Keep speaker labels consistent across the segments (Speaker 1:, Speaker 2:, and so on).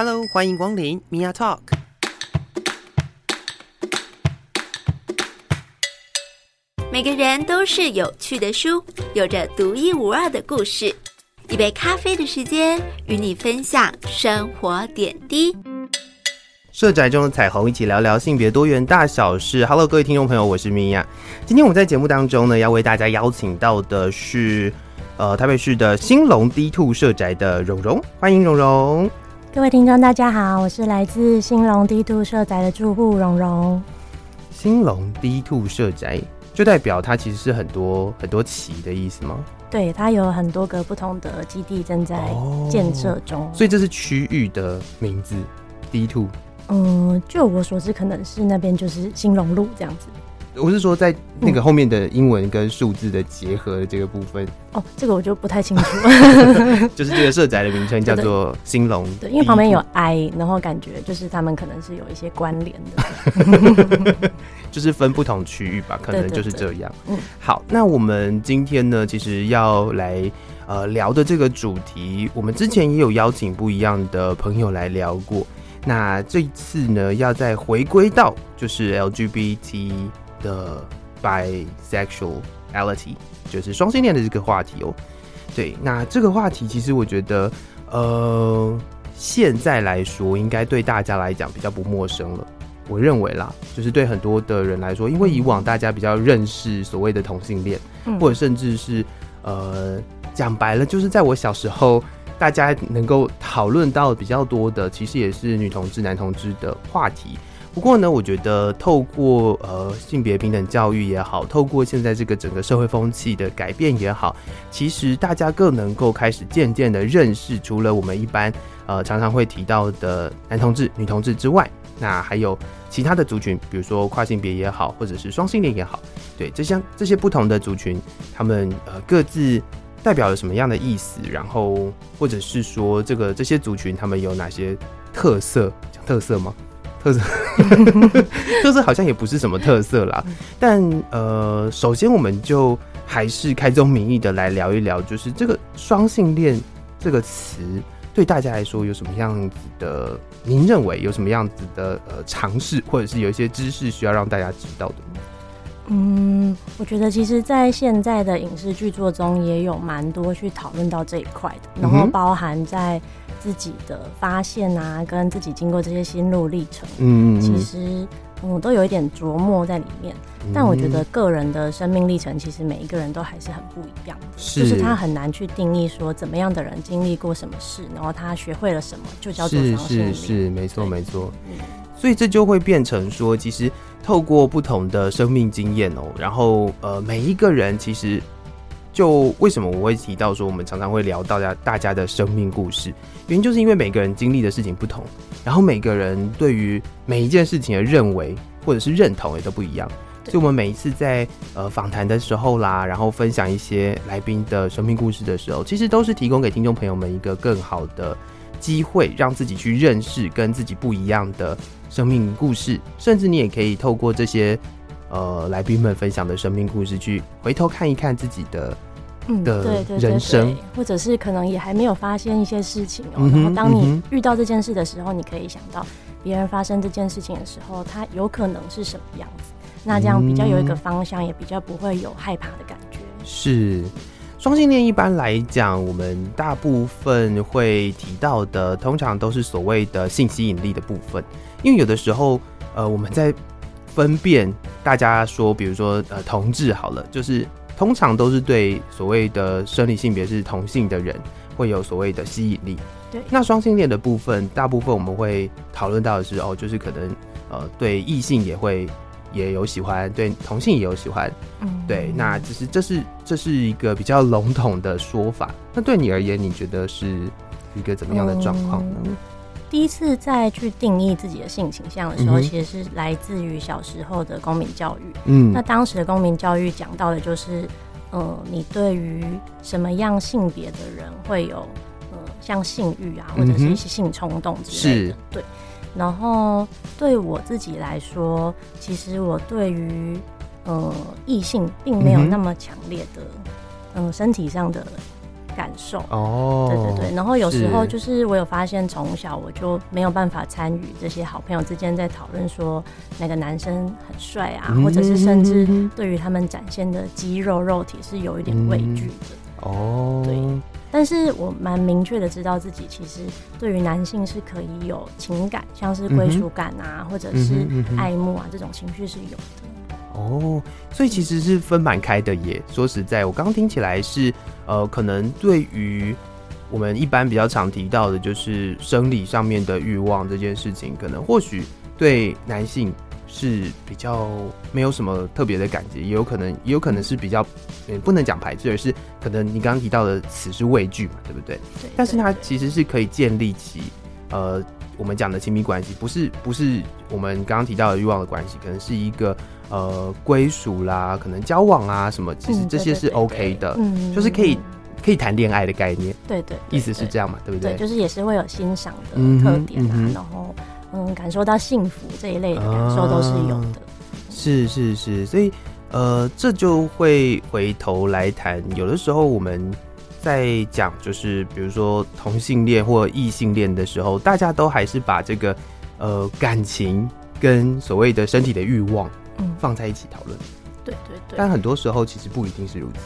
Speaker 1: Hello，欢迎光临 Mia Talk。
Speaker 2: 每个人都是有趣的书，有着独一无二的故事。一杯咖啡的时间，与你分享生活点滴。
Speaker 1: 社宅中的彩虹，一起聊聊性别多元大小事。Hello，各位听众朋友，我是米娅。今天我们在节目当中呢，要为大家邀请到的是，呃，台北市的兴隆 D Two 社宅的蓉蓉，欢迎蓉蓉。
Speaker 3: 各位听众，大家好，我是来自兴隆 D Two 社宅的住户蓉蓉。
Speaker 1: 兴隆 D Two 社宅，就代表它其实是很多很多旗的意思吗？
Speaker 3: 对，它有很多个不同的基地正在建设中，哦，
Speaker 1: 所以这是区域的名字 D Two。
Speaker 3: 嗯，就我所知，可能是那边就是兴隆路这样子。
Speaker 1: 我是说，在那个后面的英文跟数字的结合的这个部分。嗯、
Speaker 3: 哦，这个我就不太清楚。
Speaker 1: 就是这个社宅的名称叫做兴隆。
Speaker 3: 对，因为旁边有 I，然后感觉就是他们可能是有一些关联的。
Speaker 1: 就是分不同区域吧，可能就是这样。嗯，好，那我们今天呢，其实要来呃聊的这个主题，我们之前也有邀请不一样的朋友来聊过。那这一次呢，要再回归到就是 LGBT 的 bisexuality，就是双性恋的这个话题哦。对，那这个话题其实我觉得，呃，现在来说应该对大家来讲比较不陌生了。我认为啦，就是对很多的人来说，因为以往大家比较认识所谓的同性恋，或者甚至是呃，讲白了，就是在我小时候。大家能够讨论到比较多的，其实也是女同志、男同志的话题。不过呢，我觉得透过呃性别平等教育也好，透过现在这个整个社会风气的改变也好，其实大家更能够开始渐渐的认识，除了我们一般呃常常会提到的男同志、女同志之外，那还有其他的族群，比如说跨性别也好，或者是双性恋也好，对，这些这些不同的族群，他们呃各自。代表了什么样的意思？然后，或者是说，这个这些族群他们有哪些特色？讲特色吗？特色，特色好像也不是什么特色啦。但呃，首先我们就还是开宗明义的来聊一聊，就是这个双性恋这个词对大家来说有什么样子的？您认为有什么样子的呃尝试，或者是有一些知识需要让大家知道的吗？
Speaker 3: 嗯，我觉得其实，在现在的影视剧作中，也有蛮多去讨论到这一块的，然后包含在自己的发现啊，跟自己经过这些心路历程，嗯，其实我都有一点琢磨在里面。但我觉得个人的生命历程，其实每一个人都还是很不一样的，就是他很难去定义说怎么样的人经历过什么事，然后他学会了什么，就叫做双性恋。是是是，没错没错。嗯，
Speaker 1: 所以这就会变成说，其实。透过不同的生命经验哦，然后呃，每一个人其实就为什么我会提到说，我们常常会聊到大大家的生命故事，原因就是因为每个人经历的事情不同，然后每个人对于每一件事情的认为或者是认同也都不一样，所以我们每一次在呃访谈的时候啦，然后分享一些来宾的生命故事的时候，其实都是提供给听众朋友们一个更好的机会，让自己去认识跟自己不一样的。生命故事，甚至你也可以透过这些呃来宾们分享的生命故事，去回头看一看自己的的人生，
Speaker 3: 对对对对，或者是可能也还没有发现一些事情哦、喔。然后当你遇到这件事的时候，你可以想到别人发生这件事情的时候，他有可能是什么样子。那这样比较有一个方向，也比较不会有害怕的感觉。
Speaker 1: 是。双性恋一般来讲，我们大部分会提到的，通常都是所谓的性吸引力的部分。因为有的时候，呃，我们在分辨大家说，比如说呃，同志好了，就是通常都是对所谓的生理性别是同性的人会有所谓的吸引力。
Speaker 3: 对，
Speaker 1: 那双性恋的部分，大部分我们会讨论到的是，哦，就是可能呃，对异性也会。也有喜欢，对同性也有喜欢，嗯，对，那只是这是这是一个比较笼统的说法。那对你而言，你觉得是一个怎么样的状况呢？
Speaker 3: 嗯，第一次再去定义自己的性倾向的时候，嗯，其实是来自于小时候的公民教育。嗯，那当时的公民教育讲到的就是，呃，你对于什么样性别的人会有呃像性欲啊，或者是一些性冲动之类的，是。对。然后对我自己来说，其实我对于呃异性并没有那么强烈的嗯、呃、身体上的感受。
Speaker 1: 哦，
Speaker 3: 对对对。然后有时候就是我有发现，从小我就没有办法参与这些好朋友之间在讨论说哪个男生很帅啊，嗯、或者是甚至对于他们展现的肌肉肉体是有一点畏惧的。
Speaker 1: 嗯、哦，
Speaker 3: 对。但是我蛮明确的知道自己其实对于男性是可以有情感，像是归属感啊，嗯、或者是爱慕啊、嗯、这种情绪是有的。
Speaker 1: 哦，所以其实是分蛮开的耶。说实在，我刚听起来是呃，可能对于我们一般比较常提到的，就是生理上面的欲望这件事情，可能或许对男性。是比较没有什么特别的感觉，也有可能，也有可能是比较，嗯，不能讲排斥，而是可能你刚刚提到的词是畏惧嘛，对不对？对。但是它其实是可以建立起，呃，我们讲的亲密关系，不是不是我们刚刚提到的欲望的关系，可能是一个呃归属啦，可能交往啊什么，其实这些是 OK 的，嗯，就是可以可以谈恋爱的概念，
Speaker 3: 对对，
Speaker 1: 意思是这样嘛，对不对？
Speaker 3: 对，就是也是会有欣赏的特点啊，然后。嗯，感受到幸福这一类的感受都是有的。啊、
Speaker 1: 是是是，所以呃，这就会回头来谈。有的时候我们在讲，就是比如说同性恋或异性恋的时候，大家都还是把这个呃感情跟所谓的身体的欲望，嗯，放在一起讨论。
Speaker 3: 对对对。
Speaker 1: 但很多时候其实不一定是如此。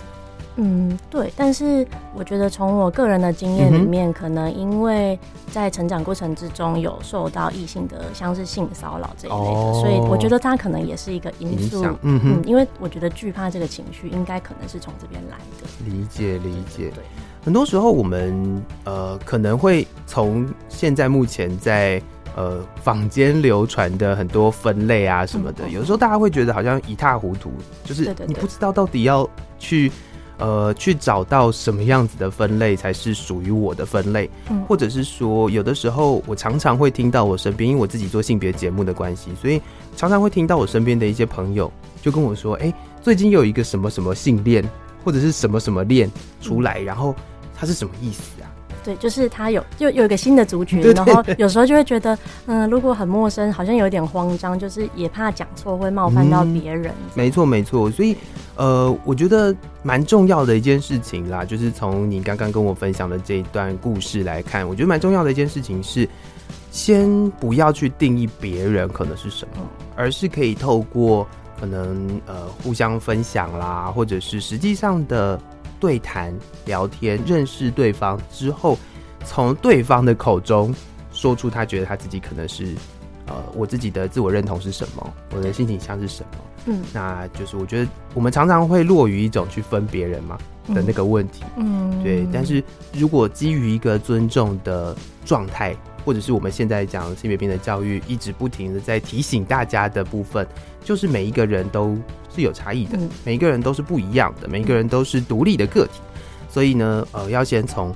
Speaker 3: 嗯，对，但是我觉得从我个人的经验里面，嗯、可能因为在成长过程之中有受到异性的像是性骚扰这一类的，哦、所以我觉得他可能也是一个因素。嗯哼嗯，因为我觉得惧怕这个情绪应该可能是从这边来的。
Speaker 1: 理解理解。对，很多时候我们呃可能会从现在目前在呃坊间流传的很多分类啊什么的，嗯、有时候大家会觉得好像一塌糊涂，就是你不知道到底要去。呃，去找到什么样子的分类才是属于我的分类，嗯，或者是说，有的时候我常常会听到我身边，因为我自己做性别节目的关系，所以常常会听到我身边的一些朋友就跟我说，哎、欸，最近有一个什么什么性恋，或者是什么什么恋出来，然后它是什么意思啊？
Speaker 3: 对，就是他有就有一个新的族群，然后有时候就会觉得，嗯，如果很陌生，好像有点慌张，就是也怕讲错会冒犯到别人。
Speaker 1: 嗯、没错，没错。所以，呃，我觉得蛮重要的一件事情啦，就是从你刚刚跟我分享的这一段故事来看，我觉得蛮重要的一件事情是，先不要去定义别人可能是什么，而是可以透过可能呃互相分享啦，或者是实际上的。对谈、聊天、认识对方之后，从对方的口中说出他觉得他自己可能是，呃，我自己的自我认同是什么，我的性倾向是什么。嗯，那就是我觉得我们常常会落于一种去分别人嘛的那个问题。嗯，对。但是如果基于一个尊重的状态，或者是我们现在讲性别平等教育一直不停的在提醒大家的部分，就是每一个人都。是有差异的，每一个人都是不一样的，每一个人都是独立的个体，所以呢，呃，要先从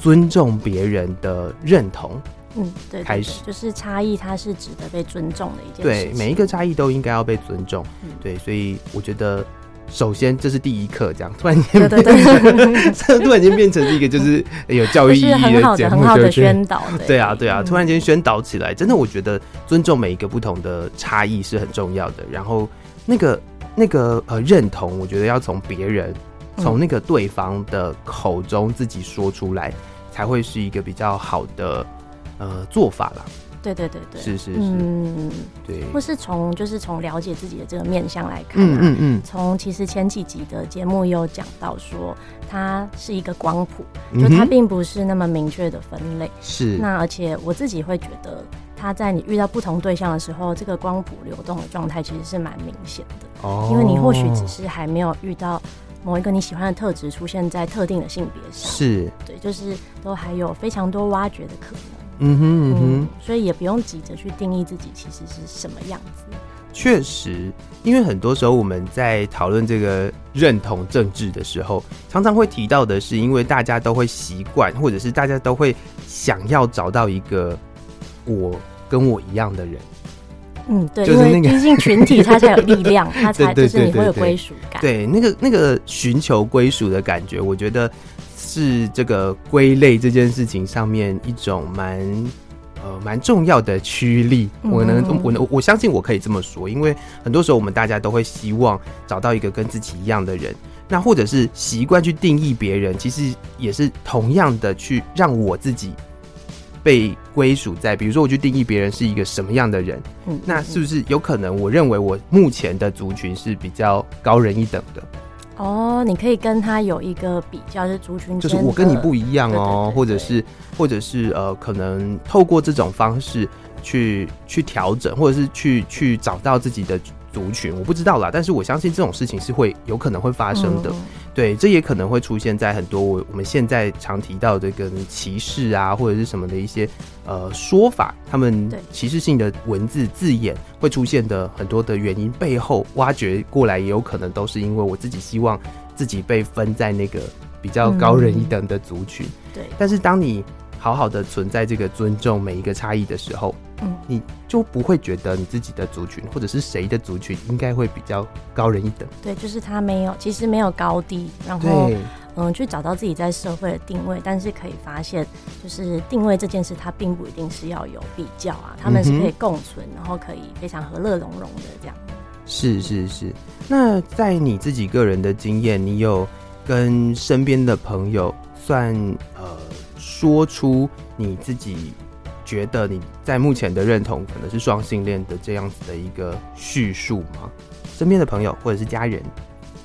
Speaker 1: 尊重别人的认同，嗯，对，开始
Speaker 3: 就是差异，它是值得被尊重的一件事。
Speaker 1: 对，每一个差异都应该要被尊重。嗯，对，所以我觉得，首先这是第一课，这样突然间，对对对，突然间变成一个就是有教育意义的节目，
Speaker 3: 很好的宣导。
Speaker 1: 对啊，对啊，突然间宣导起来，真的，我觉得尊重每一个不同的差异是很重要的。然后那个。那个呃认同，我觉得要从别人，从那个对方的口中自己说出来，嗯、才会是一个比较好的呃做法啦。
Speaker 3: 对对对对，
Speaker 1: 是是是，
Speaker 3: 嗯，对。或是从就是从了解自己的这个面相来看、啊，嗯嗯嗯。从其实前几集的节目有讲到说，它是一个光谱，就它并不是那么明确的分类。是、嗯。那而且我自己会觉得。他在你遇到不同对象的时候，这个光谱流动的状态其实是蛮明显的。哦，因为你或许只是还没有遇到某一个你喜欢的特质出现在特定的性别上，是对，就是都还有非常多挖掘的可能。嗯哼嗯哼，嗯，所以也不用急着去定义自己其实是什么样子。
Speaker 1: 确实，因为很多时候我们在讨论这个认同政治的时候，常常会提到的是，因为大家都会习惯，或者是大家都会想要找到一个我。跟我一样的人，
Speaker 3: 嗯，对，就是那个毕竟群体，它才有力量，它才就是你会有归属感。
Speaker 1: 对，那个那个寻求归属的感觉，我觉得是这个归类这件事情上面一种蛮呃蛮重要的驱力。我能，我能，我相信我可以这么说，因为很多时候我们大家都会希望找到一个跟自己一样的人，那或者是习惯去定义别人，其实也是同样的去让我自己被归属在，比如说我去定义别人是一个什么样的人，嗯，那是不是有可能我认为我目前的族群是比较高人一等的？
Speaker 3: 哦，你可以跟他有一个比较，就是族群，
Speaker 1: 就是我跟你不一样哦，或者是或者是呃，可能透过这种方式去去调整，或者是去去找到自己的。族群我不知道啦，但是我相信这种事情是会有可能会发生的。嗯、对，这也可能会出现在很多我我们现在常提到的跟歧视啊，或者是什么的一些呃说法，他们歧视性的文字字眼会出现的很多的原因背后挖掘过来，也有可能都是因为我自己希望自己被分在那个比较高人一等的族群。
Speaker 3: 对、嗯，
Speaker 1: 但是当你好好的存在这个尊重每一个差异的时候。嗯，你就不会觉得你自己的族群或者是谁的族群应该会比较高人一等。
Speaker 3: 对，就是他没有，其实没有高低，然后嗯，去找到自己在社会的定位。但是可以发现，就是定位这件事，它并不一定是要有比较啊，他们是可以共存，然后可以非常和乐融融的这样。
Speaker 1: 是是是。那在你自己个人的经验，你有跟身边的朋友算呃说出你自己？觉得你在目前的认同可能是双性恋的这样子的一个叙述吗？身边的朋友或者是家人？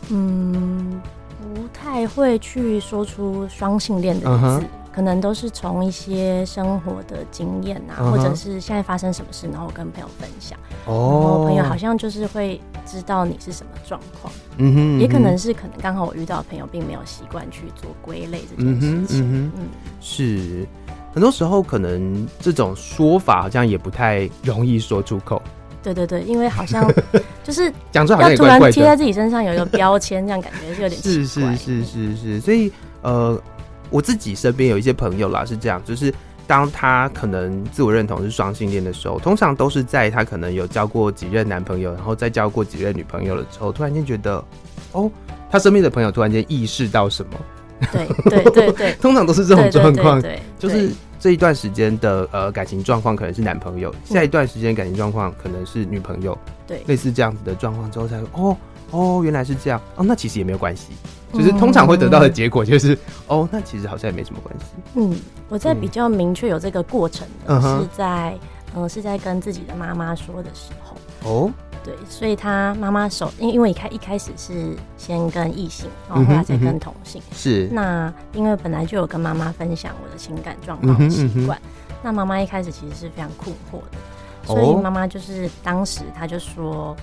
Speaker 3: 嗯，不太会去说出双性恋的字，uh huh. 可能都是从一些生活的经验啊，uh huh. 或者是现在发生什么事，然后我跟朋友分享。哦，uh huh. 然后朋友好像就是会知道你是什么状况。嗯哼、uh，huh. 也可能是可能刚好我遇到的朋友并没有习惯去做归类这件事情。嗯，
Speaker 1: 嗯是。很多时候，可能这种说法好像也不太容易说出口。
Speaker 3: 对对对，因为好像 就是
Speaker 1: 讲出
Speaker 3: 来突然贴在自己身上有一个标签，这样感觉是有点。
Speaker 1: 是是是是是，所以呃，我自己身边有一些朋友啦，是这样，就是当他可能自我认同是双性恋的时候，通常都是在他可能有交过几任男朋友，然后再交过几任女朋友了之后，突然间觉得，哦，他身边的朋友突然间意识到什么。
Speaker 3: 对对对对，
Speaker 1: 通常都是这种状况，就是这一段时间的呃感情状况可能是男朋友，下一段时间感情状况可能是女朋友，对，类似这样子的状况之后才哦哦原来是这样哦，那其实也没有关系，就是通常会得到的结果就是哦，那其实好像也没什么关系。嗯，
Speaker 3: 我在比较明确有这个过程的是在嗯是在跟自己的妈妈说的时候。哦。对，所以他妈妈手，因因为一开一开始是先跟异性，然后后来再跟同性。嗯嗯、是。那因为本来就有跟妈妈分享我的情感状况习惯，那妈妈一开始其实是非常困惑的，所以妈妈就是当时她就说，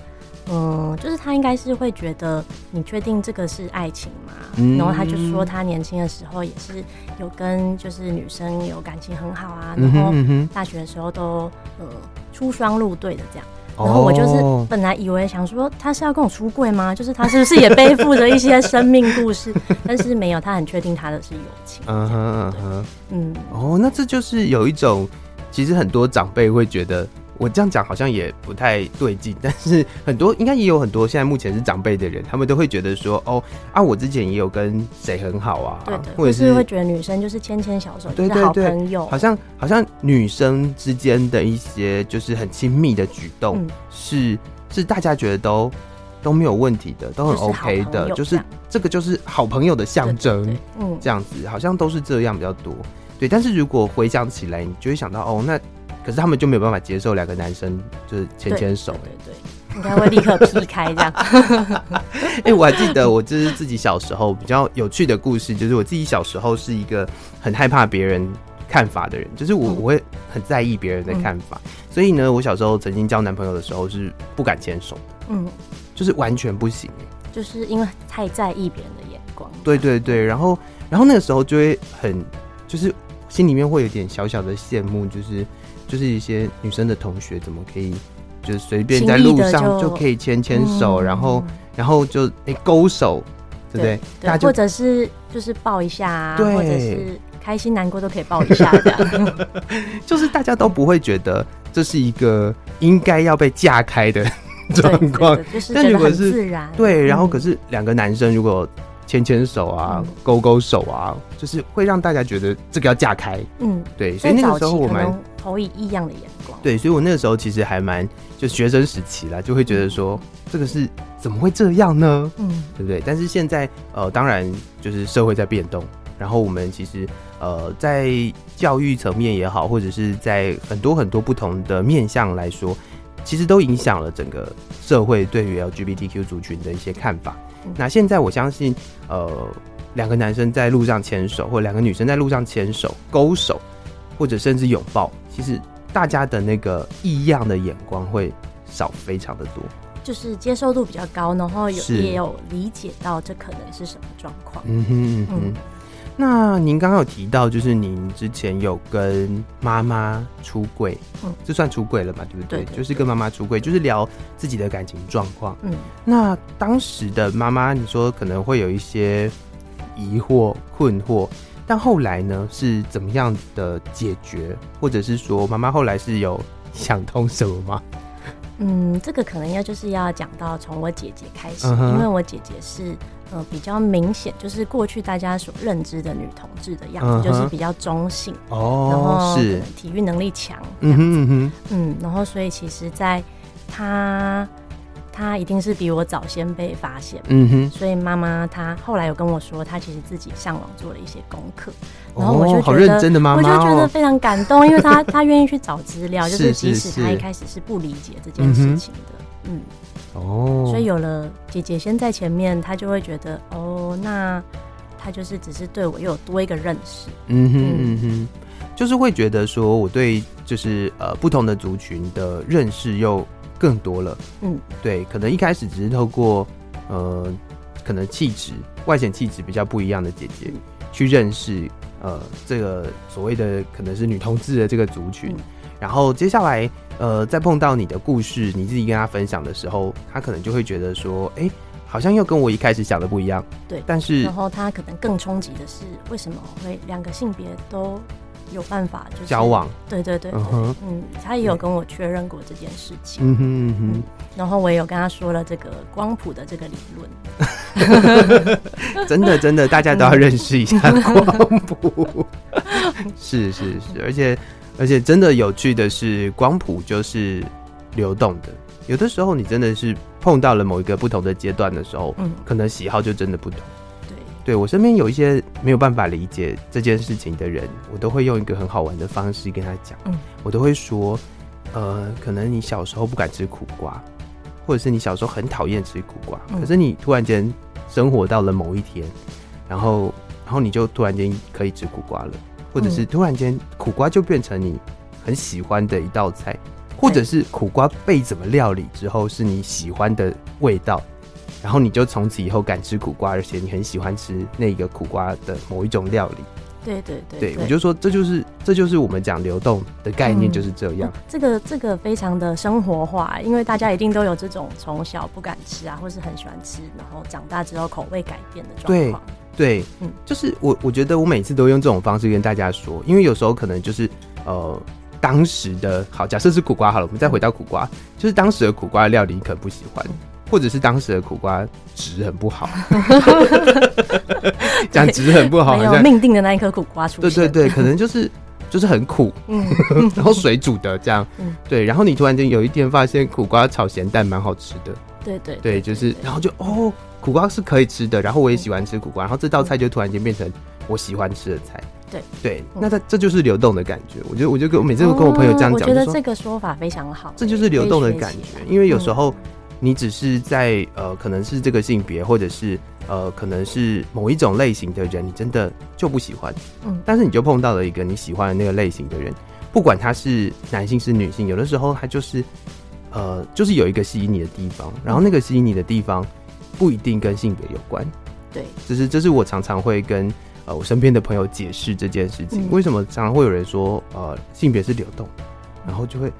Speaker 3: 嗯，就是他应该是会觉得你确定这个是爱情吗？嗯、然后他就说他年轻的时候也是有跟就是女生有感情很好啊，然后大学的时候都呃出双入对的这样。然后我就是本来以为想说他是要跟我出柜吗？就是他是不是也背负着一些生命故事？但是没有，他很确定他的是友情。嗯哼嗯哼，嗯
Speaker 1: 哦，那这就是有一种，其实很多长辈会觉得。我这样讲好像也不太对劲，但是很多应该也有很多现在目前是长辈的人，他们都会觉得说，哦啊，我之前也有跟谁很好啊，
Speaker 3: 对对，或者是会觉得女生就是牵牵小手，对对对，好朋友，
Speaker 1: 好像好像女生之间的一些就是很亲密的举动，嗯、是是大家觉得都都没有问题的，都很 OK 的，就是这个就是好朋友的象征，嗯，这样子好像都是这样比较多，对，但是如果回想起来，你就会想到，哦，那。可是他们就没有办法接受两个男生就是牵牵手，
Speaker 3: 对对，对，应该会立刻劈开这样。
Speaker 1: 哎、欸，我还记得我就是自己小时候比较有趣的故事，就是我自己小时候是一个很害怕别人看法的人，就是我我会很在意别人的看法，嗯、所以呢，我小时候曾经交男朋友的时候是不敢牵手，嗯，就是完全不行，
Speaker 3: 就是因为太在意别人的眼光。
Speaker 1: 对对对，然后然后那个时候就会很就是心里面会有点小小的羡慕，就是。就是一些女生的同学怎么可以，就是随便在路上就可以牵牵手，然后然后就哎勾手，对不对？
Speaker 3: 对，或者是就是抱一下啊，或者是开心难过都可以抱一下的，
Speaker 1: 就是大家都不会觉得这是一个应该要被架开的 状况，但如果是自然对，然后可是两个男生如果。牵牵手啊，勾勾手啊，就是会让大家觉得这个要架开。嗯，对，所以那个时候我们
Speaker 3: 投以异样的眼光。
Speaker 1: 对，所以我那个时候其实还蛮就学生时期啦，就会觉得说这个是怎么会这样呢？嗯，对不对？但是现在呃，当然就是社会在变动，然后我们其实呃在教育层面也好，或者是在很多很多不同的面向来说，其实都影响了整个社会对于 LGBTQ 族群的一些看法。嗯、那现在我相信，呃，两个男生在路上牵手，或两个女生在路上牵手、勾手，或者甚至拥抱，其实。大家的那个异样的眼光会少非常的多，
Speaker 3: 就是接受度比较高，然后有也有理解到这可能是什么状况。
Speaker 1: 嗯哼嗯哼。嗯，那您刚刚有提到，就是您之前有跟妈妈出柜，嗯，这算出柜了嘛？对不对？就是跟妈妈出柜，就是聊自己的感情状况。嗯，那当时的妈妈，你说可能会有一些疑惑、困惑。但后来呢，是怎么样的解决，或者是说妈妈后来是有想通什么吗？
Speaker 3: 嗯，这个可能要就是要讲到从我姐姐开始，嗯、因为我姐姐是呃比较明显，就是过去大家所认知的女同志的样子，嗯、就是比较中性哦，然后是体育能力强，嗯嗯，然后所以其实在她。他一定是比我早先被发现，嗯哼，所以妈妈她后来有跟我说，她其实自己上网做了一些功课，然后我就觉得，
Speaker 1: 好认真的妈妈，
Speaker 3: 我就觉得非常感动，因为她她愿意去找资料，就是即使她一开始是不理解这件事情的，嗯，哦，所以有了姐姐先在前面，她就会觉得，哦，那她就是只是对我又有多一个认识，
Speaker 1: 嗯哼嗯哼，就是会觉得说我对就是呃不同的族群的认识又。更多了，嗯，对，可能一开始只是透过，呃，可能气质、外显气质比较不一样的姐姐去认识，呃，这个所谓的可能是女同志的这个族群，嗯、然后接下来，呃，再碰到你的故事，你自己跟他分享的时候，他可能就会觉得说，哎、欸，好像又跟我一开始想的不一样，
Speaker 3: 对，
Speaker 1: 但是，
Speaker 3: 然后他可能更冲击的是，为什么会两个性别都。有办法就是
Speaker 1: 交往，
Speaker 3: 对对对，对，uh huh. 嗯，他也有跟我确认过这件事情，嗯哼嗯哼，然后我也有跟他说了这个光谱的这个理论，
Speaker 1: 真的真的，大家都要认识一下 光谱，是是是，而且而且真的有趣的是，光谱就是流动的，有的时候你真的是碰到了某一个不同的阶段的时候，嗯，可能喜好就真的不同。对，我身边有一些没有办法理解这件事情的人，我都会用一个很好玩的方式跟他讲。嗯，我都会说，呃，可能你小时候不敢吃苦瓜，或者是你小时候很讨厌吃苦瓜，可是你突然间生活到了某一天，然后，然后你就突然间可以吃苦瓜了，或者是突然间苦瓜就变成你很喜欢的一道菜，或者是苦瓜被怎么料理之后是你喜欢的味道。然后你就从此以后敢吃苦瓜，而且你很喜欢吃那个苦瓜的某一种料理。
Speaker 3: 对对对，对，
Speaker 1: 对，我就说这就是这就是我们讲流动的概念，就是这样。嗯，
Speaker 3: 这个这个非常的生活化，因为大家一定都有这种从小不敢吃啊，或是很喜欢吃，然后长大之后口味改变的状况。
Speaker 1: 对对，嗯，就是我我觉得我每次都用这种方式跟大家说，因为有时候可能就是呃当时的好，假设是苦瓜好了，我们再回到苦瓜，就是当时的苦瓜的料理你可能不喜欢。嗯或者是当时的苦瓜质很不好，讲质很不好，
Speaker 3: 没有命定的那一颗苦瓜出现。
Speaker 1: 对对对，可能就是就是很苦，嗯，然后水煮的这样，嗯，对，然后你突然间有一天发现苦瓜炒咸蛋蛮好吃的，
Speaker 3: 对对
Speaker 1: 对，就是然后就哦，苦瓜是可以吃的，然后我也喜欢吃苦瓜，然后这道菜就突然间变成我喜欢吃的菜，
Speaker 3: 对。
Speaker 1: 对，那它这就是流动的感觉，我觉得我就跟我每次都跟我朋友这样讲，我
Speaker 3: 觉得这个说法非常好，
Speaker 1: 这就是流动的感觉，因为有时候。你只是在呃，可能是这个性别，或者是呃，可能是某一种类型的人，你真的就不喜欢。嗯，但是你就碰到了一个你喜欢的那个类型的人，不管他是男性是女性，有的时候他就是呃，就是有一个吸引你的地方，然后那个吸引你的地方不一定跟性别有关。
Speaker 3: 对，
Speaker 1: 这是这是我常常会跟呃我身边的朋友解释这件事情，嗯、为什么常常会有人说呃性别是流动，然后就会。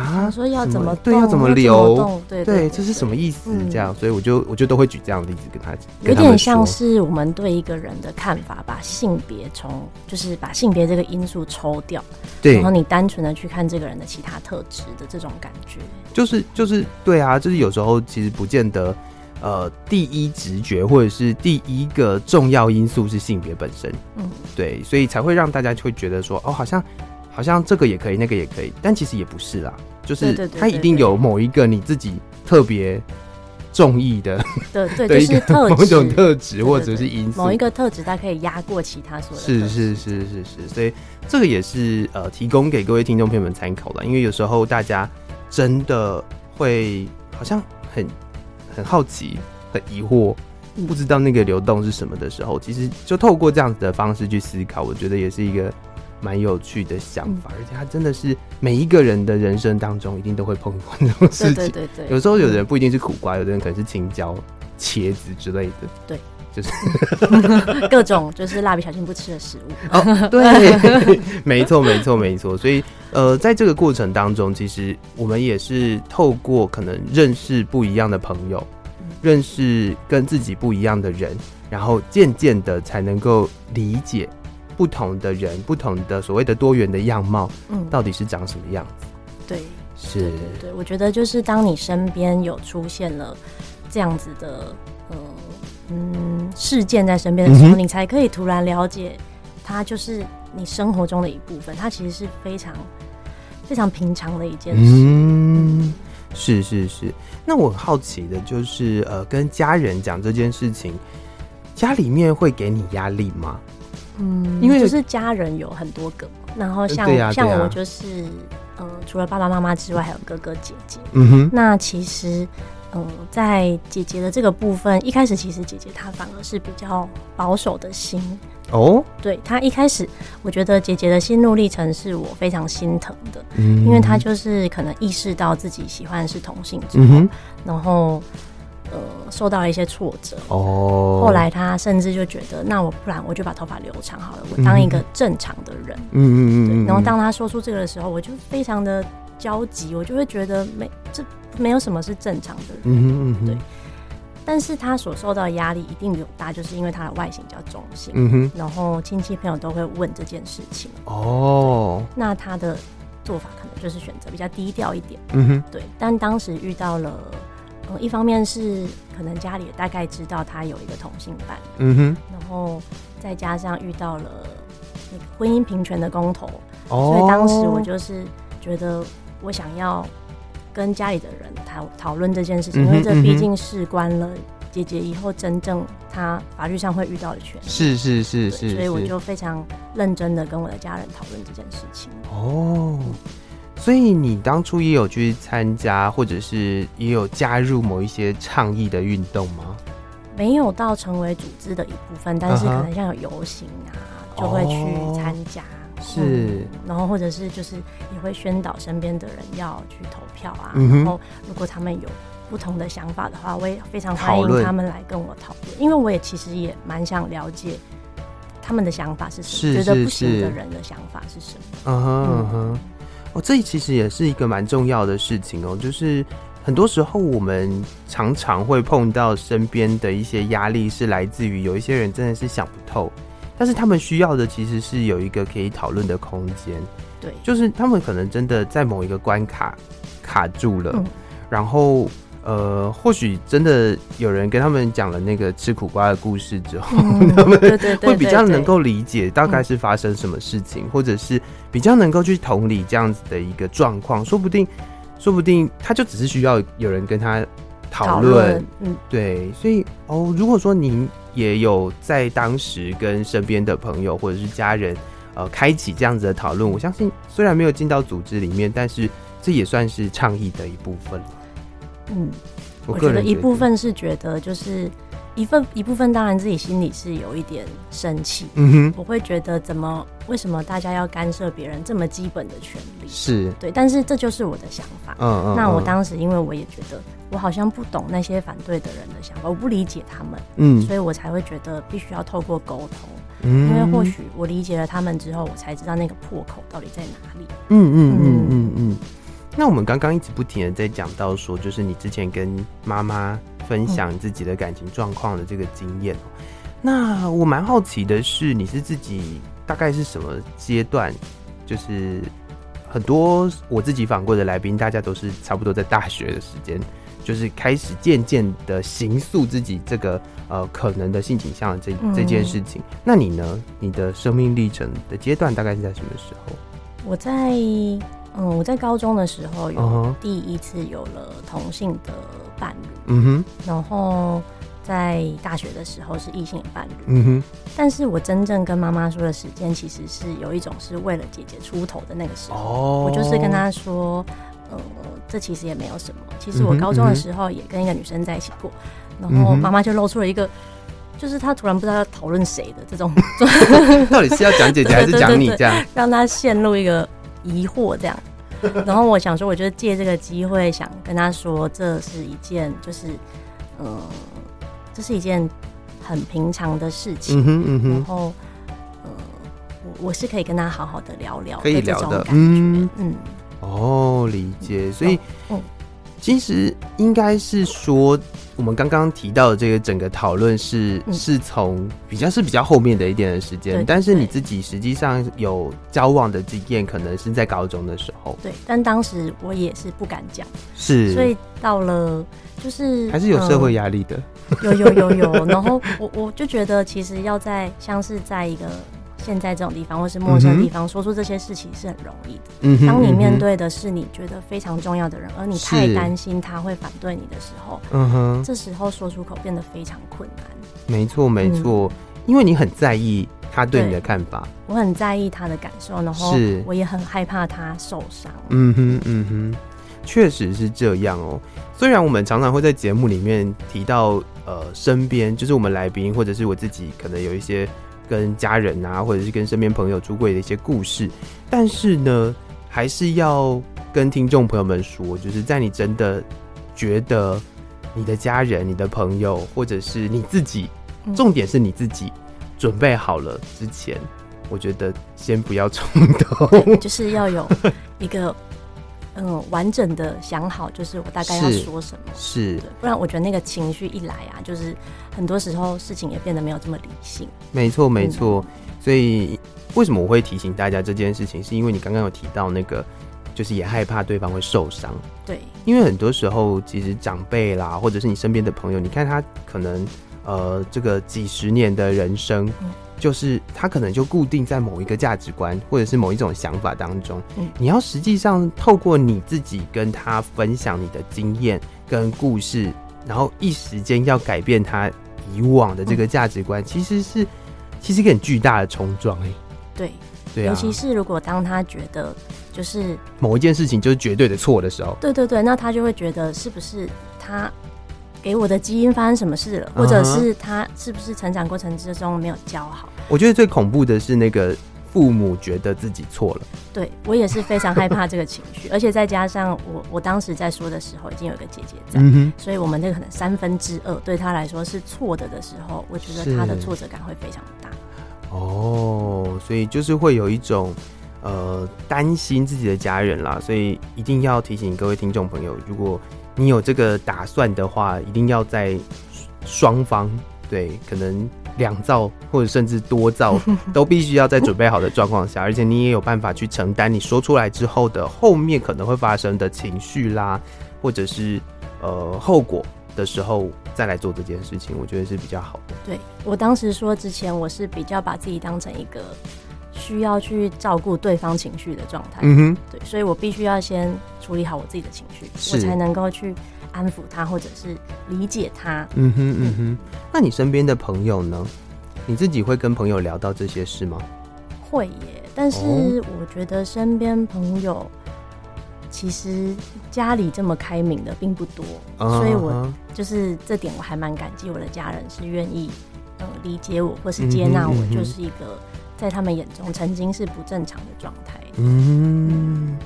Speaker 3: 啊，说要怎么
Speaker 1: 对，要怎么流？
Speaker 3: 对
Speaker 1: 对，这是什么意思？这样，所以我就我就都会举这样的例子跟他讲。
Speaker 3: 有点像是我们对一个人的看法，把性别从就是把性别这个因素抽掉，对，然后你单纯的去看这个人的其他特质的这种感觉。
Speaker 1: 就是就是对啊，就是有时候其实不见得，呃，第一直觉或者是第一个重要因素是性别本身。嗯，对，所以才会让大家会觉得说，哦，好像。好像这个也可以，那个也可以，但其实也不是啦，就是它一定有某一个你自己特别中意的，
Speaker 3: 对对，对，就是特
Speaker 1: 某种特质或者是因素，
Speaker 3: 某一个特质它可以压过其他所有。
Speaker 1: 是是是是是，所以这个也是呃提供给各位听众朋友们参考的，因为有时候大家真的会好像很很好奇、很疑惑，不知道那个流动是什么的时候，其实就透过这样子的方式去思考，我觉得也是一个。蛮有趣的想法，嗯，而且它真的是每一个人的人生当中一定都会碰到这种事情。对对对，有时候有的人不一定是苦瓜，有的人可能是青椒、茄子之类的。
Speaker 3: 对，
Speaker 1: 就是
Speaker 3: 各种就是蜡笔小新不吃的食物。
Speaker 1: 哦，对，没错，没错，没错。所以呃，在这个过程当中，其实我们也是透过可能认识不一样的朋友，认识跟自己不一样的人，然后渐渐的才能够理解。不同的人，不同的所谓的多元的样貌，嗯，到底是长什么样子？
Speaker 3: 对，
Speaker 1: 是，
Speaker 3: 对，我觉得就是当你身边有出现了这样子的，呃，嗯，事件在身边的时候，嗯，你才可以突然了解，它就是你生活中的一部分，它其实是非常非常平常的一件事。
Speaker 1: 嗯，是是是。那我好奇的就是，呃，跟家人讲这件事情，家里面会给你压力吗？
Speaker 3: 嗯，因为就是家人有很多个，然后像、啊啊、像我就是，嗯、呃，除了爸爸妈妈之外，还有哥哥姐姐。嗯哼，那其实，嗯、呃，在姐姐的这个部分，一开始其实姐姐她反而是比较保守的心
Speaker 1: 哦。
Speaker 3: 对，她一开始，我觉得姐姐的心路历程是我非常心疼的，嗯，因为她就是可能意识到自己喜欢的是同性之后，嗯、然后。呃，受到了一些挫折哦。后来他甚至就觉得，那我不然我就把头发留长好了，我当一个正常的人。嗯嗯嗯。然后当他说出这个的时候，我就非常的焦急，我就会觉得没这没有什么是正常的人。嗯嗯对。但是他所受到的压力一定有大，就是因为他的外形比较中性。嗯哼。然后亲戚朋友都会问这件事情。哦。那他的做法可能就是选择比较低调一点。嗯哼。对。但当时遇到了。一方面是可能家里也大概知道他有一个同性伴，嗯哼，然后再加上遇到了那个婚姻平权的公投，哦，所以当时我就是觉得我想要跟家里的人讨讨论这件事情，嗯，因为这毕竟事关了姐姐以后真正她法律上会遇到的权利，
Speaker 1: 是是是是，
Speaker 3: 所以我就非常认真的跟我的家人讨论这件事情。
Speaker 1: 哦。所以你当初也有去参加，或者是也有加入某一些倡议的运动吗？
Speaker 3: 没有到成为组织的一部分，但是可能像有游行啊，uh -huh. 就会去参加。Oh, 是、嗯，然后或者是就是也会宣导身边的人要去投票啊。Uh. 然后如果他们有不同的想法的话，我也非常欢迎他们来跟我讨论，因为我也其实也蛮想了解他们的想法是什么，是是是，觉得不行的人的想法是什么。嗯哼嗯哼。
Speaker 1: 哦，这其实也是一个蛮重要的事情哦。就是很多时候我们常常会碰到身边的一些压力，是来自于有一些人真的是想不透，但是他们需要的其实是有一个可以讨论的空间。
Speaker 3: 对，
Speaker 1: 就是他们可能真的在某一个关卡卡住了，嗯、然后。呃，或许真的有人跟他们讲了那个吃苦瓜的故事之后，嗯、他们会比较能够理解大概是发生什么事情，嗯、或者是比较能够去同理这样子的一个状况。说不定，说不定他就只是需要有人跟他讨论。嗯，对。所以哦，如果说您也有在当时跟身边的朋友或者是家人呃开启这样子的讨论，我相信虽然没有进到组织里面，但是这也算是倡议的一部分。
Speaker 3: 嗯，我觉得一部分是觉得就是一份一部分，当然自己心里是有一点生气。嗯哼，我会觉得怎么为什么大家要干涉别人这么基本的权利？
Speaker 1: 是
Speaker 3: 对，但是这就是我的想法。嗯嗯。那我当时因为我也觉得我好像不懂那些反对的人的想法，我不理解他们。嗯，所以我才会觉得必须要透过沟通。嗯，因为或许我理解了他们之后，我才知道那个破口到底在哪里。嗯嗯嗯嗯嗯。
Speaker 1: 那我们刚刚一直不停的在讲到说，就是你之前跟妈妈分享自己的感情状况的这个经验。那我蛮好奇的是，你是自己大概是什么阶段？就是很多我自己访过的来宾，大家都是差不多在大学的时间，就是开始渐渐的形塑自己这个呃可能的性倾向的这这件事情。那你呢？你的生命历程的阶段大概是在什么时候？
Speaker 3: 我在嗯，我在高中的时候有第一次有了同性的伴侣，嗯哼，然后在大学的时候是异性的伴侣，嗯哼。但是我真正跟妈妈说的时间，其实是有一种是为了姐姐出头的那个时候，哦，我就是跟她说，呃，这其实也没有什么。其实我高中的时候也跟一个女生在一起过，嗯、然后妈妈就露出了一个。就是他突然不知道要讨论谁的这种，
Speaker 1: 到底是要讲姐姐还是讲你这样，
Speaker 3: 让他陷入一个疑惑这样。然后我想说，我就借这个机会想跟他说，这是一件就是，嗯，这是一件很平常的事情。嗯嗯、然后，呃，我我是可以跟他好好的聊聊，
Speaker 1: 可以聊的，
Speaker 3: 嗯嗯。
Speaker 1: 哦，理解。所以，嗯。其实应该是说，我们刚刚提到的这个整个讨论是、嗯、是从比较是比较后面的一点的时间，但是你自己实际上有交往的经验，可能是在高中的时候。
Speaker 3: 对，但当时我也是不敢讲，
Speaker 1: 是，
Speaker 3: 所以到了就是
Speaker 1: 还是有社会压力的、
Speaker 3: 嗯，有有有有，然后我我就觉得其实要在像是在一个。现在这种地方，或是陌生的地方，说出这些事情是很容易的。嗯哼，当你面对的是你觉得非常重要的人，而你太担心他会反对你的时候，嗯哼，这时候说出口变得非常困难。
Speaker 1: 没错，没错，嗯，因为你很在意他对你的看法，
Speaker 3: 我很在意他的感受，然后我也很害怕他受伤。
Speaker 1: 嗯哼，嗯哼，确实是这样哦。虽然我们常常会在节目里面提到，呃，身边就是我们来宾或者是我自己，可能有一些。跟家人啊，或者是跟身边朋友出柜的一些故事，但是呢，还是要跟听众朋友们说，就是在你真的觉得你的家人、你的朋友，或者是你自己，重点是你自己准备好了之前，我觉得先不要冲动，
Speaker 3: 就是要有一个。嗯，完整的想好，就是我大概要说什么，
Speaker 1: 是，是
Speaker 3: 不然我觉得那个情绪一来啊，就是很多时候事情也变得没有这么理性。
Speaker 1: 没错，没错。所以为什么我会提醒大家这件事情，是因为你刚刚有提到那个，就是也害怕对方会受伤。
Speaker 3: 对，
Speaker 1: 因为很多时候其实长辈啦，或者是你身边的朋友，你看他可能呃，这个几十年的人生。嗯就是他可能就固定在某一个价值观或者是某一种想法当中，嗯，你要实际上透过你自己跟他分享你的经验跟故事，然后一时间要改变他以往的这个价值观，其实是其实一个很巨大的冲撞哎，
Speaker 3: 对对，尤其是如果当他觉得就是
Speaker 1: 某一件事情就是绝对的错的时候，
Speaker 3: 对对对，那他就会觉得是不是他。给我的基因发生什么事了，或者是他是不是成长过程之中没有教好？
Speaker 1: 我觉得最恐怖的是那个父母觉得自己错了。
Speaker 3: 对，我也是非常害怕这个情绪，而且再加上我我当时在说的时候已经有一个姐姐在，嗯、所以我们那个可能三分之二对他来说是错的的时候，我觉得他的挫折感会非常大。
Speaker 1: 哦，所以就是会有一种呃担心自己的家人啦，所以一定要提醒各位听众朋友，如果。你有这个打算的话，一定要在双方对，可能两造或者甚至多造 都必须要在准备好的状况下，而且你也有办法去承担你说出来之后的后面可能会发生的情绪啦，或者是呃后果的时候再来做这件事情，我觉得是比较好的。
Speaker 3: 对，我当时说之前，我是比较把自己当成一个。需要去照顾对方情绪的状态，嗯哼，对，所以我必须要先处理好我自己的情绪，我才能够去安抚他，或者是理解他。
Speaker 1: 嗯哼，嗯哼。那你身边的朋友呢？你自己会跟朋友聊到这些事吗？
Speaker 3: 会耶，但是我觉得身边朋友其实家里这么开明的并不多，嗯，所以我就是这点我还蛮感激我的家人是愿意嗯理解我或是接纳我，就是一个。在他们眼中，曾经是不正常的状态。
Speaker 1: 嗯，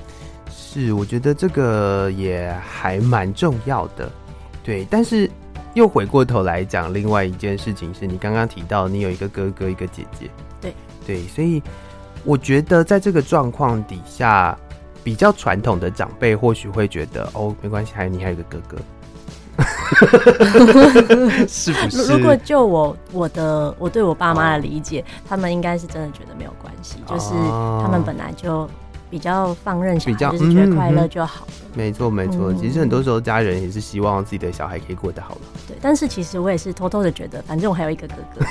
Speaker 1: 是，我觉得这个也还蛮重要的。对，但是又回过头来讲，另外一件事情是你刚刚提到，你有一个哥哥，一个姐姐。
Speaker 3: 对
Speaker 1: 对，所以我觉得在这个状况底下，比较传统的长辈或许会觉得，哦，没关系，还有你还有一个哥哥。是不是？
Speaker 3: 如果就我我的我对我爸妈的理解，他们应该是真的觉得没有关系，就是他们本来就比较放任小孩，
Speaker 1: 比较
Speaker 3: 就是觉得快乐就好了。
Speaker 1: 没错，没错。其实很多时候家人也是希望自己的小孩可以过得好了。
Speaker 3: 对，但是其实我也是偷偷的觉得，反正我还有一个哥哥，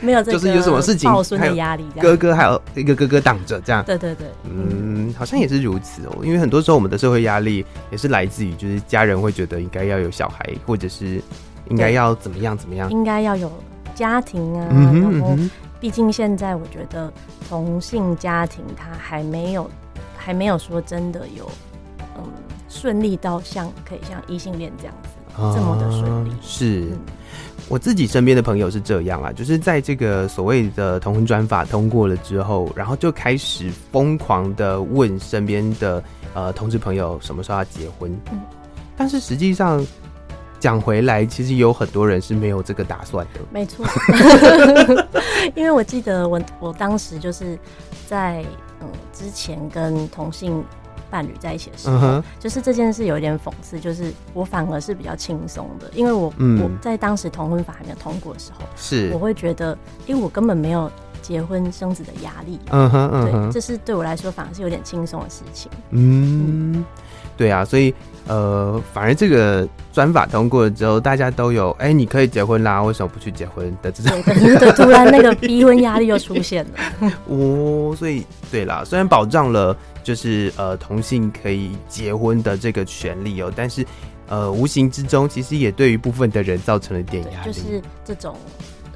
Speaker 3: 没有这个
Speaker 1: 就是有什么事情
Speaker 3: 抱孙的压力，
Speaker 1: 哥哥还有一个哥哥挡着，这样。
Speaker 3: 对对对，
Speaker 1: 嗯，好像也是如此哦。因为很多时候我们的社会压力也是来自于，就是家人会觉得应该要有小孩，或者是应该要怎么样怎么样，
Speaker 3: 应该要有家庭啊。然后，毕竟现在我觉得同性家庭他还没有。还没有说真的有，嗯，顺利到像可以像异性恋这样子、啊、这么的顺利。是、嗯、
Speaker 1: 我自己身边的朋友是这样啊，就是在这个所谓的同婚专法通过了之后，然后就开始疯狂的问身边的呃同志朋友什么时候要结婚。嗯，但是实际上讲回来，其实有很多人是没有这个打算的。
Speaker 3: 没错，因为我记得我我当时就是在。嗯，之前跟同性伴侣在一起的时候，uh. 就是这件事有一点讽刺，就是我反而是比较轻松的，因为我、嗯、我在当时同婚法还没有通过的时候，是我会觉得，因为我根本没有结婚生子的压力，嗯哼嗯哼，对，这是对我来说反而是有点轻松的事情，
Speaker 1: 嗯，嗯对啊，所以。呃，反而这个专法通过了之后，大家都有哎、欸，你可以结婚啦，为什么不去结婚的这种？
Speaker 3: 对对，突然那个 逼婚压力又出现了。
Speaker 1: 哦，所以对啦，虽然保障了就是呃同性可以结婚的这个权利哦，但是呃无形之中其实也对于部分的人造成了点压力，
Speaker 3: 就是这种。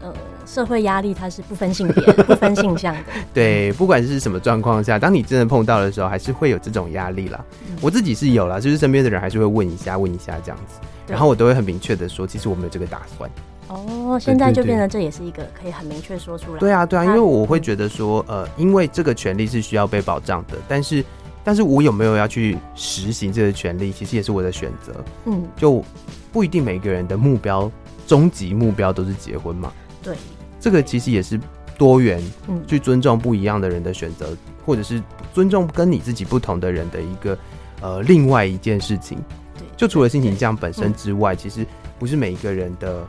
Speaker 3: 呃，社会压力它是不分性别、不分性向的。
Speaker 1: 对，不管是什么状况下，当你真的碰到的时候，还是会有这种压力啦。嗯、我自己是有啦，就是身边的人还是会问一下、问一下这样子，然后我都会很明确的说，其实我没有这个打算。
Speaker 3: 哦，现在就变成这也是一个可以很明确说出来。
Speaker 1: 对啊，对啊，因为我会觉得说，呃，因为这个权利是需要被保障的，但是，但是我有没有要去实行这个权利，其实也是我的选择。嗯，就不一定每个人的目标、终极目标都是结婚嘛。
Speaker 3: 对，
Speaker 1: 这个其实也是多元，嗯，去尊重不一样的人的选择，嗯、或者是尊重跟你自己不同的人的一个呃另外一件事情。对，就除了性倾向本身之外，嗯、其实不是每一个人的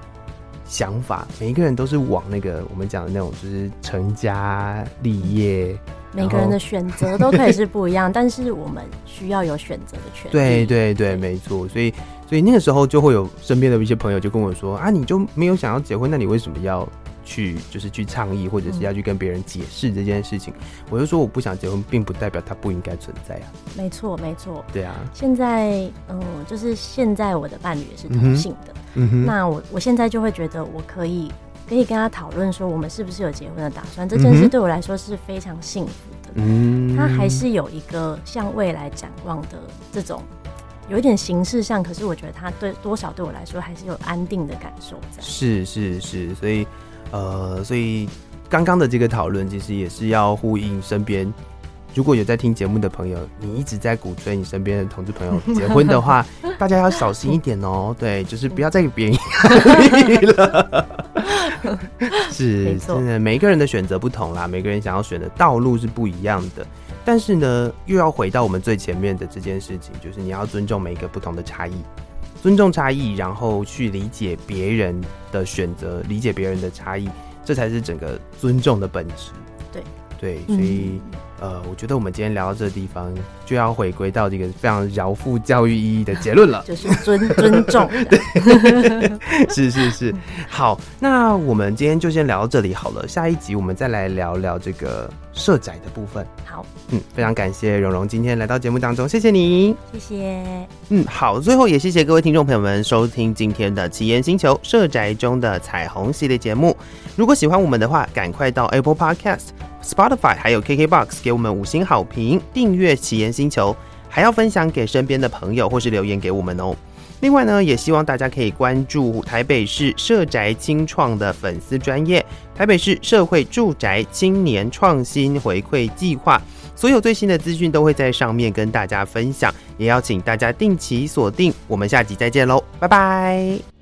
Speaker 1: 想法，每一个人都是往那个我们讲的那种，就是成家立业。
Speaker 3: 每个人的选择都可以是不一样，但是我们需要有选择的权利。
Speaker 1: 对对对，没错。所以，所以那个时候就会有身边的一些朋友就跟我说：“啊，你就没有想要结婚，那你为什么要去，就是去倡议，或者是要去跟别人解释这件事情？”嗯、我就说：“我不想结婚，并不代表它不应该存在啊。”
Speaker 3: 没错，没错。
Speaker 1: 对啊。
Speaker 3: 现在，嗯，就是现在我的伴侣也是同性的。嗯哼。那我我现在就会觉得我可以。可以跟他讨论说，我们是不是有结婚的打算？这件事对我来说是非常幸福的。嗯，他还是有一个向未来展望的这种，有一点形式上，可是我觉得他对多少对我来说还是有安定的感受在。
Speaker 1: 是是是，所以呃，所以刚刚的这个讨论其实也是要呼应身边。如果有在听节目的朋友，你一直在鼓吹你身边的同志朋友结婚的话，大家要小心一点哦。对，就是不要再给别人压力了。是，真的，每一个人的选择不同啦，每个人想要选的道路是不一样的。但是呢，又要回到我们最前面的这件事情，就是你要尊重每一个不同的差异，尊重差异，然后去理解别人的选择，理解别人的差异，这才是整个尊重的本质。
Speaker 3: 对。
Speaker 1: 对，所以、嗯、呃，我觉得我们今天聊到这个地方，就要回归到这个非常饶富教育意义的结论了，
Speaker 3: 就是尊 尊重。对，
Speaker 1: 是是是。好，那我们今天就先聊到这里好了，下一集我们再来聊聊这个社宅的部分。
Speaker 3: 好，
Speaker 1: 嗯，非常感谢蓉蓉今天来到节目当中，谢谢你，
Speaker 3: 谢谢。
Speaker 1: 嗯，好，最后也谢谢各位听众朋友们收听今天的奇岩星球社宅中的彩虹系列节目。如果喜欢我们的话，赶快到 Apple Podcast。Spotify 还有 KKBOX 给我们五星好评，订阅奇岩星球，还要分享给身边的朋友或是留言给我们哦。另外呢，也希望大家可以关注台北市社宅青创的粉丝专页，台北市社会住宅青年创新回馈计划，所有最新的资讯都会在上面跟大家分享，也邀请大家定期锁定。我们下集再见喽，拜拜。